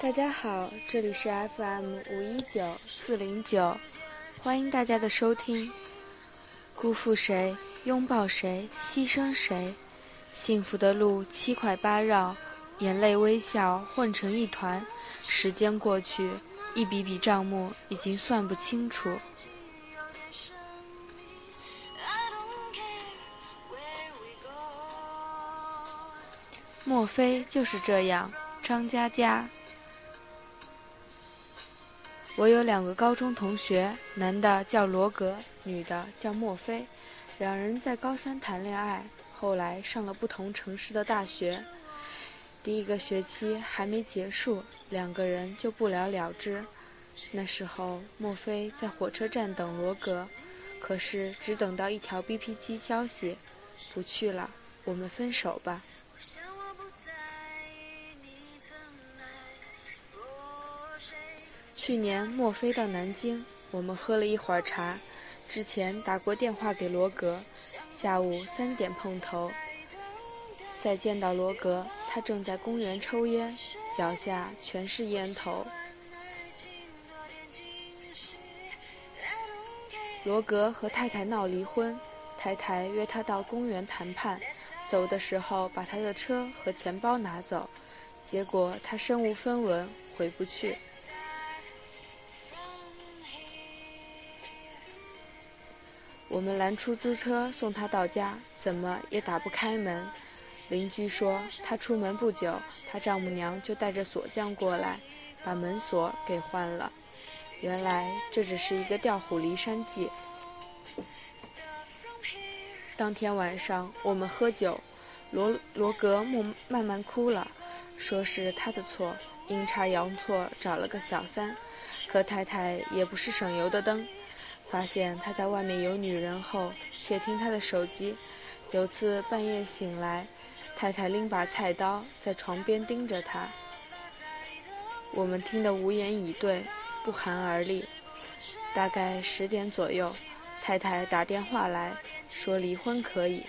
大家好，这里是 FM 五一九四零九，欢迎大家的收听。辜负谁，拥抱谁，牺牲谁？幸福的路七拐八绕，眼泪微笑混成一团。时间过去，一笔笔账目已经算不清楚。莫非就是这样？张嘉佳。我有两个高中同学，男的叫罗格，女的叫墨菲。两人在高三谈恋爱，后来上了不同城市的大学。第一个学期还没结束，两个人就不了了之。那时候，墨菲在火车站等罗格，可是只等到一条 BP 机消息：不去了，我们分手吧。去年墨菲到南京，我们喝了一会儿茶，之前打过电话给罗格，下午三点碰头。再见到罗格，他正在公园抽烟，脚下全是烟头。罗格和太太闹离婚，太太约他到公园谈判，走的时候把他的车和钱包拿走，结果他身无分文，回不去。我们拦出租车送他到家，怎么也打不开门。邻居说他出门不久，他丈母娘就带着锁匠过来，把门锁给换了。原来这只是一个调虎离山计。当天晚上我们喝酒，罗罗格慢慢慢哭了，说是他的错，阴差阳错找了个小三，可太太也不是省油的灯。发现他在外面有女人后，窃听他的手机。有次半夜醒来，太太拎把菜刀在床边盯着他。我们听得无言以对，不寒而栗。大概十点左右，太太打电话来说离婚可以，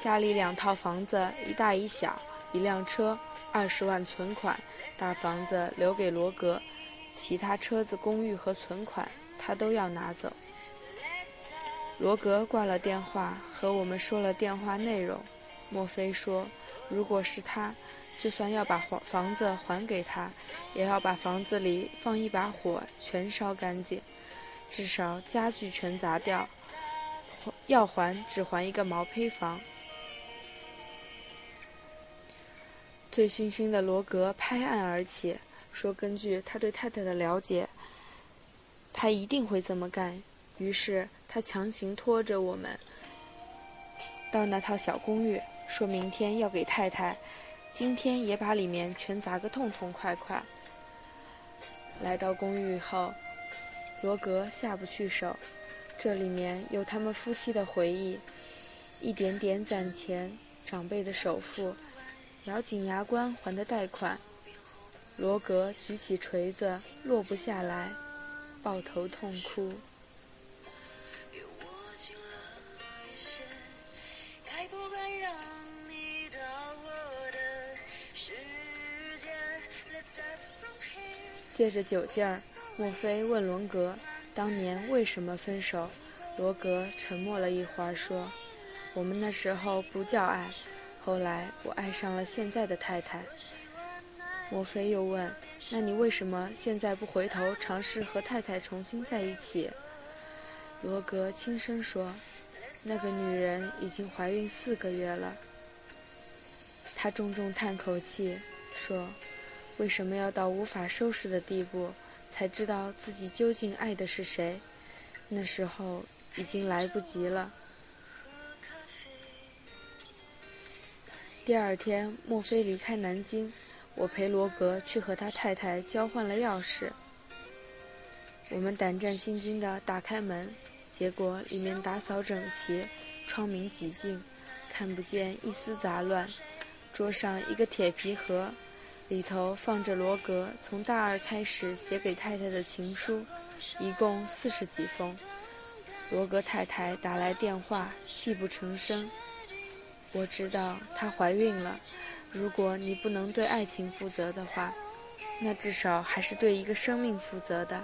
家里两套房子，一大一小，一辆车，二十万存款，大房子留给罗格，其他车子、公寓和存款。他都要拿走。罗格挂了电话，和我们说了电话内容。莫非说，如果是他，就算要把房房子还给他，也要把房子里放一把火，全烧干净，至少家具全砸掉。要还只还一个毛坯房。醉醺醺的罗格拍案而起，说：“根据他对太太的了解。”他一定会这么干，于是他强行拖着我们到那套小公寓，说明天要给太太，今天也把里面全砸个痛痛快快。来到公寓后，罗格下不去手，这里面有他们夫妻的回忆，一点点攒钱，长辈的首付，咬紧牙关还的贷款。罗格举起锤子，落不下来。抱头痛哭。借着酒劲儿，莫非问伦格当年为什么分手？罗格沉默了一会儿，说：“我们那时候不叫爱，后来我爱上了现在的太太。”莫非又问：“那你为什么现在不回头尝试和太太重新在一起？”罗格轻声说：“那个女人已经怀孕四个月了。”他重重叹口气说：“为什么要到无法收拾的地步，才知道自己究竟爱的是谁？那时候已经来不及了。”第二天，莫非离开南京。我陪罗格去和他太太交换了钥匙。我们胆战心惊地打开门，结果里面打扫整齐，窗明几净，看不见一丝杂乱。桌上一个铁皮盒，里头放着罗格从大二开始写给太太的情书，一共四十几封。罗格太太打来电话，泣不成声。我知道她怀孕了。如果你不能对爱情负责的话，那至少还是对一个生命负责的。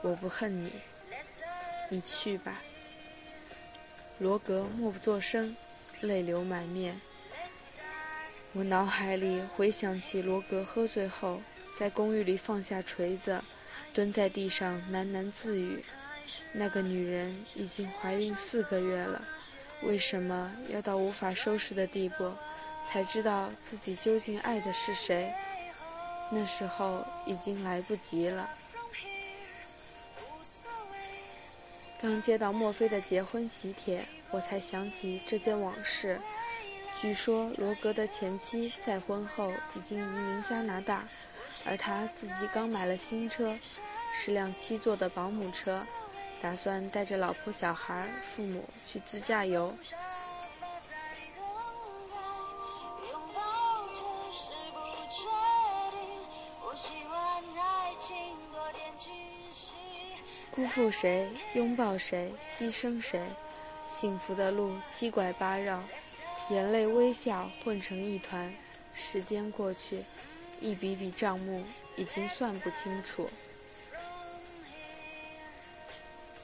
我不恨你，你去吧。罗格默不作声，泪流满面。我脑海里回想起罗格喝醉后在公寓里放下锤子，蹲在地上喃喃自语：“那个女人已经怀孕四个月了，为什么要到无法收拾的地步？”才知道自己究竟爱的是谁，那时候已经来不及了。刚接到墨菲的结婚喜帖，我才想起这件往事。据说罗格的前妻再婚后已经移民加拿大，而他自己刚买了新车，是辆七座的保姆车，打算带着老婆、小孩、父母去自驾游。辜负谁，拥抱谁，牺牲谁？幸福的路七拐八绕，眼泪微笑混成一团。时间过去，一笔笔账目已经算不清楚。